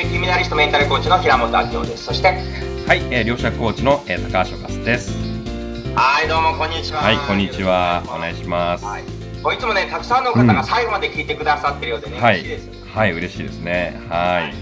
えー、キミナリストメンタルコーチの平本明夫です。そして、はい、えー、両者コーチの、えー、高橋和です。はい、どうもこんにちは。はい、こんにちは。お願いします。はい、いつもね、たくさんの方が最後まで聞いてくださってるようでね、うん、はい、嬉しいです。はい、嬉しいですね。はい。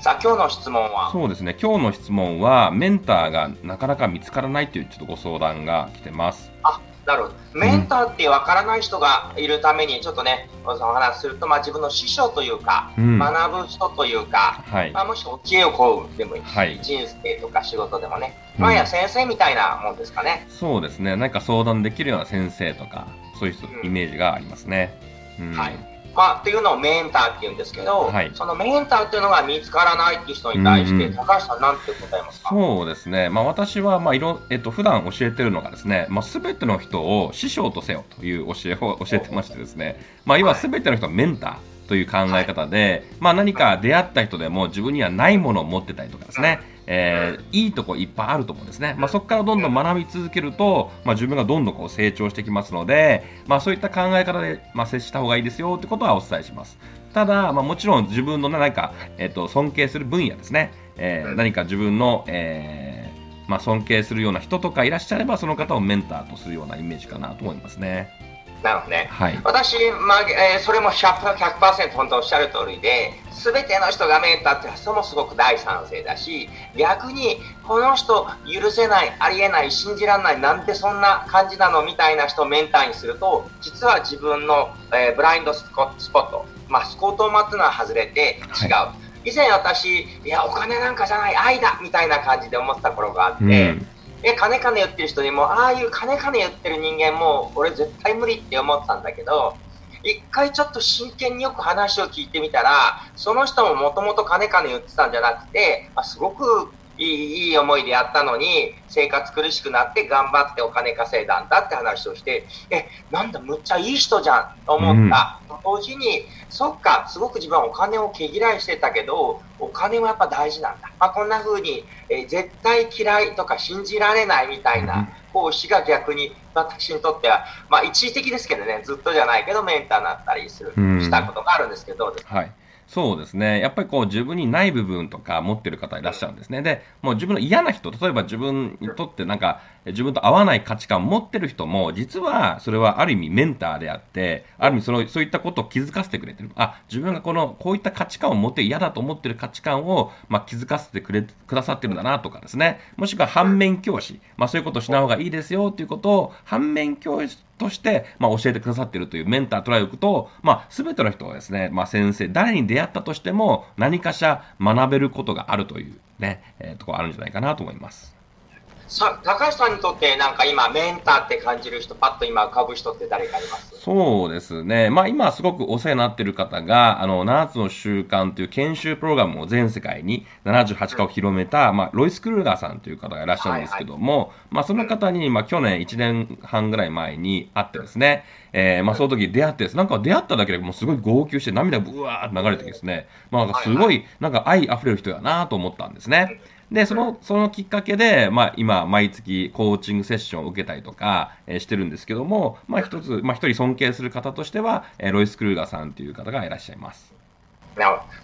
さあ、今日の質問は？そうですね、今日の質問は、メンターがなかなか見つからないというちょっとご相談が来てます。あ、なるほど。メンターってわからない人がいるために、ちょっとね、お話しすると、まあ、自分の師匠というか、うん、学ぶ人というか、はい、まあ、もし教えをこうでもいい、はい、人生とか仕事でもね、まあ、や先生みたいなもんですかね。そうですね、何か相談できるような先生とか、そういうイメージがありますね。うん、はいまあ、っていうのをメンターって言うんですけど、はい、そのメンターっていうのが見つからないっていう人に対して、高橋さん、なんて答えますか？そうですね、まあ、私は、まあいろえっと普段教えてるのがですね、まあ、全ての人を師匠とせよという教えを教えてましてですね、まあ、要は全ての人はメンター。という考え方で、はい、まあ、何か出会った人でも自分にはないものを持ってたりとかですね、えー、いいとこいっぱいあると思うんですね。まあ、そこからどんどん学び続けると、まあ、自分がどんどんこう成長してきますので、まあ、そういった考え方で、まあ、接した方がいいですよってことはお伝えします。ただ、まあ、もちろん自分の何か、えー、と尊敬する分野ですね、えー、何か自分の、えーまあ、尊敬するような人とかいらっしゃればその方をメンターとするようなイメージかなと思いますね。なるほどね。はい、私、まあえー、それも 100%, 100本当おっしゃる通りで、すべての人がメンターって発想もすごく大賛成だし、逆にこの人許せない、ありえない、信じられない、なんでそんな感じなのみたいな人をメンターにすると、実は自分の、えー、ブラインドスポット、まあ、スコートを待つのは外れて違う。はい、以前私、いや、お金なんかじゃない、愛だみたいな感じで思った頃があって、うんえ、金金言ってる人にも、ああいう金金言ってる人間も、俺絶対無理って思ったんだけど、一回ちょっと真剣によく話を聞いてみたら、その人ももともと金金言ってたんじゃなくて、あすごくいいいい思いでやったのに、生活苦しくなって頑張ってお金稼いだんだって話をして、え、なんだ、むっちゃいい人じゃんと思った。うん、同時に、そっか、すごく自分はお金を毛嫌いしてたけど、お金はやっぱ大事なんだ。まあ、こんな風に、え絶対嫌いとか信じられないみたいな講師が逆に私にとっては、まあ、一時的ですけどね、ずっとじゃないけどメンターになったりする、したことがあるんですけど、はいそうですね。やっぱりこう自分にない部分とか持ってる方いらっしゃるんですね。で、もう自分の嫌な人、例えば自分にとってなんか自分と合わない価値観を持ってる人も、実はそれはある意味メンターであって、ある意味そのそういったことを気づかせてくれてる。あ、自分がこの、こういった価値観を持って嫌だと思ってる価値観を、まあ、気づかせてくれ、くださってるんだなとかですね。もしくは反面教師。まあそういうことをしない方がいいですよということを反面教師として、まあ、教えてくださっているというメンター捉えておくと、まあ、全ての人はですね、まあ、先生、誰に出会ったとしても、何かしら学べることがあるというね、えー、ところあるんじゃないかなと思います。さ高橋さんにとってなんか今メンターって感じる人パッと今浮かぶ人って誰かいます？そうですね、まあ、今すごくお世話になっている方があの7つの習慣という研修プログラムを全世界に78かを広めた、うん、まあ、ロイス・クルーガーさんという方がいらっしゃるんですけども、はい。はい、まあ、その方に、まあ、去年1年半ぐらい前に会ってですね、えーまあ、その時出会ってなんか出会っただけでもうすごい号泣して涙がぶわーって流れてですね、まあ、すごい。なんか愛あふれる人だなと思ったんですね。で、その、そのきっかけで、まあ、今、毎月コーチングセッションを受けたりとか、えー、してるんですけども、まあ、一つ、まあ、一人尊敬する方としては、えー、ロイス・クルーガーさんという方がいらっしゃいます。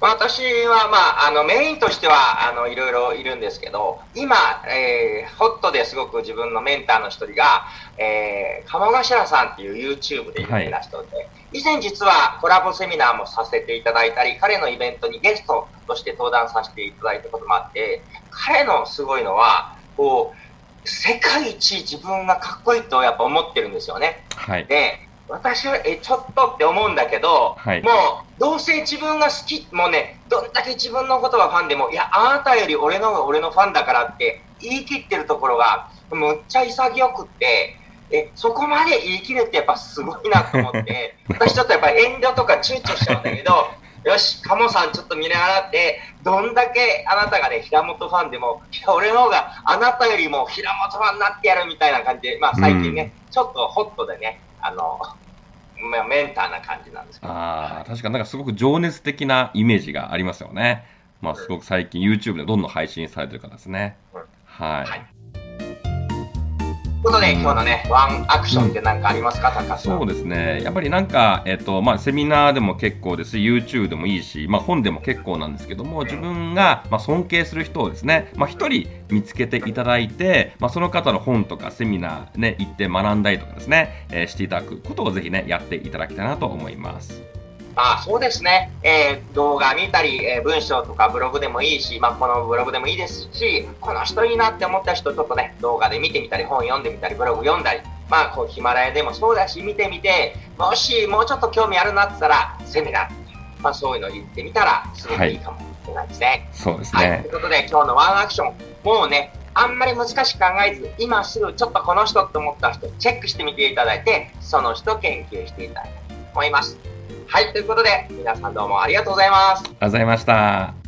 私は、まあ、あの、メインとしては、あの、いろいろいるんですけど、今、えー、ホットですごく自分のメンターの一人が、えー、鴨頭さんっていう YouTube で有名な人で、はい、以前実はコラボセミナーもさせていただいたり、彼のイベントにゲストとして登壇させていただいたこともあって、彼のすごいのは、こう、世界一自分がかっこいいとやっぱ思ってるんですよね。はい。で、私は、え、ちょっとって思うんだけど、はい、もう、どうせ自分が好き、もうね、どんだけ自分のことがファンでも、いや、あなたより俺の方が俺のファンだからって言い切ってるところが、むっちゃ潔くって、え、そこまで言い切るってやっぱすごいなと思って、私ちょっとやっぱり遠慮とか躊躇しちゃうんだけど、よし、鴨さんちょっと見習って、どんだけあなたがね、平本ファンでも、いや、俺の方があなたよりも平本ファンになってやるみたいな感じで、まあ最近ね、うん、ちょっとホットでね、あの、まあ、メンターな感じなんですけど。ああ、確かなんかすごく情熱的なイメージがありますよね。まあ、すごく最近 YouTube でどんどん配信されてる方ですね。うん、はい、はいことで、うん、今日のね、ワンアクションって何かありますか、高そうですね、やっぱりなんか、えっ、とまあ、セミナーでも結構です、YouTube でもいいし、まあ、本でも結構なんですけども、自分が、まあ、尊敬する人をですね、まあ、1人見つけていただいて、まあ、その方の本とかセミナー、ね、行って学んだりとかですね、えー、していただくことをぜひね、やっていただきたいなと思います。あそうですね、えー、動画見たり、えー、文章とかブログでもいいし、まあ、このブログでもいいですし、この人いいなって思った人、ちょっとね、動画で見てみたり、本読んでみたり、ブログ読んだり、まあ、こうヒマラヤでもそうだし、見てみて、もしもうちょっと興味あるなって言ったら、セミナー、まあ、そういうの言ってみたら、すごくいいかもしれないですね。はい、そうですね、はい。ということで、今日のワンアクション、もうね、あんまり難しく考えず、今すぐちょっとこの人って思った人、チェックしてみていただいて、その人研究していただきたいと思います。はい、ということで、皆さんどうもありがとうございます。ありがとうございました。